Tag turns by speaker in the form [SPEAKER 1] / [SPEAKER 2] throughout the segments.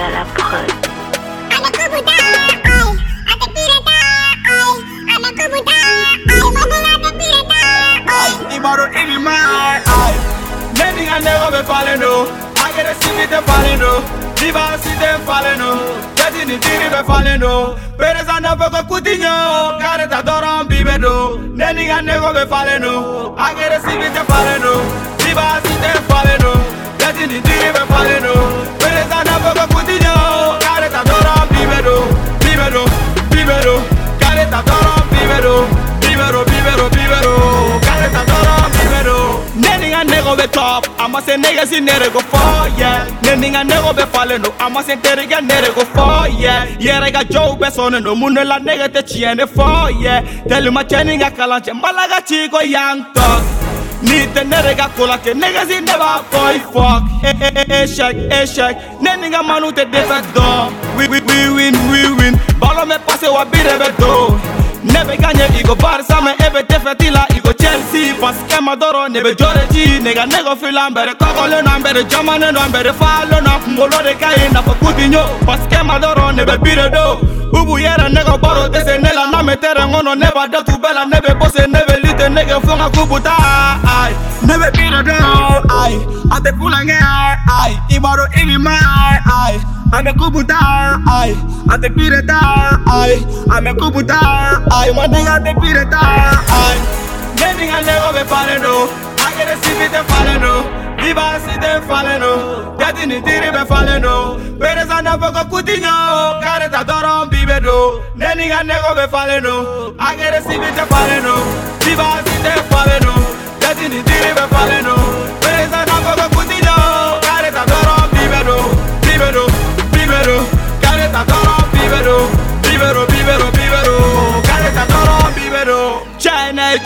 [SPEAKER 1] Pagala.
[SPEAKER 2] Ibaro in my eye. Many I never be falling no. I get a see them falling no. Diva see them falling no. Getting it did be falling no. Pero sa na poco cutinho. Care ta doron bibe do. Many I never be falling no. I get a see them falling no. Diva see Caretatoro bibero, bibero, bibero, bibero Caretatoro bibero Neninga nego be top, ama se nega si nere go for, yeah Neninga nego be faleno, ama se terega nere go fo, yeah Yere ga jow be soneno, mune la nega te chiene fo, yeah Telima cheninga kalanche, malaga chico young thug Nite nerega kolate, nega si neba boy fuck Eh eh eh eh shake, eh shake. Neninga manu te desa dom. We we we win, we win, Me pase wa bire be do. Nebe ganye igo Barca me ebe defetila igo Chelsea. Paske madoro nebe jore ji Nega nego fila mbere kokole no mbere jamane no mbere falo no Mbolo de kai na pa kutinyo Paske madoro nebe bire do. Ubu yere nego baro dese nela na metere ngono neba de tu bela nebe bose nebe lite nege fonga kubuta ay Nebe bire do ay Ate kulange ay Ibaro imi mai ay Ame kubuta ay Ate pireta ay Ame kubuta ay My nigga ate pireta ay Nenninga nego be faleno Agere si te faleno Viva si te faleno Yati ni tiri be faleno Pereza na foko kutinyo Kareta doron bibe do Nenninga nego be faleno Agere si te faleno Viva si te faleno Yati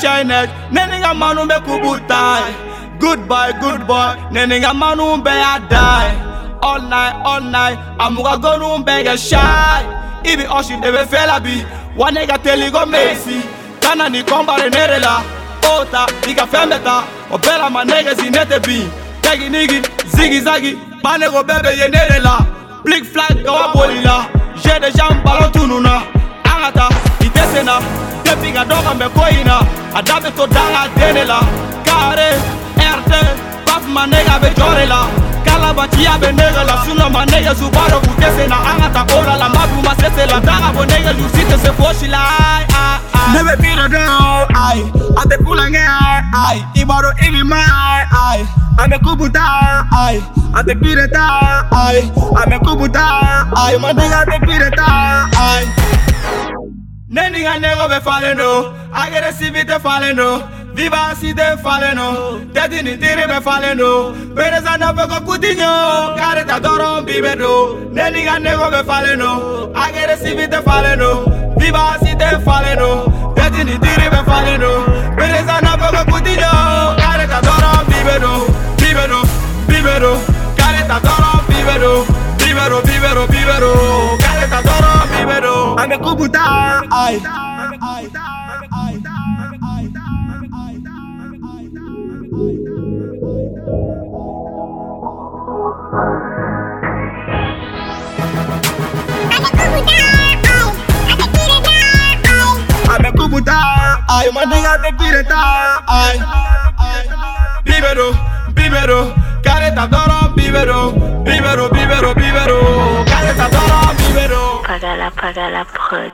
[SPEAKER 2] China, neninga manu be kubutai. Goodbye, good boy, neninga manu be a die. All night, all night, amuga gonu be get shy. Ibi oshi debe fela bi, one nigga tell you go Messi. Kana ni kombare nerela, ota, iga femeta, obela ma niggas in nete bi. Tegi nigi, ziggy zaggy, banego bebe ye nerela. Blik flag gawa bolila J'ai des jambes ballon tununa Angata sena depuis ka dɔ kan bɛ ko in na a da bɛ to danga den de la kare ɛrte bafuma nega bɛ jɔ de la kalabaciya bɛ nege la sinɔ ma nege su b'a dɔ k'u tɛ sen na an ka ta ko la la ma dun ma se se la danga bɔ nege lu si tɛ se fosi la. Ayi ayi ayi. ne bɛ miiri dɔn ayi a tɛ kulonkɛ ayi i b'a dɔn i ni ma ayi a bɛ kubu ta ayi a tɛ kiri ta ayi a bɛ kubu ta ayi ma nege a tɛ kiri ta ayi. Oh. Teti oh. oh. ni tiri be faleno Pereza na foko kutinyo. Kareta doron bibe do Nenninga nego be faleno Agere si vite faleno Viva si te faleno Teti ni tiri be faleno Pereza na foko kutinyo. Kareta doron bibe do Bibe do, bibe do Careta toro, bibero, bibero, bibero, bibero, careta toro, Mami computa, ay. Ay, más diga te quiere estar. Ay, ay, ay. Vívero, vívero, careta doro,
[SPEAKER 1] vívero, vívero. Paga la prod.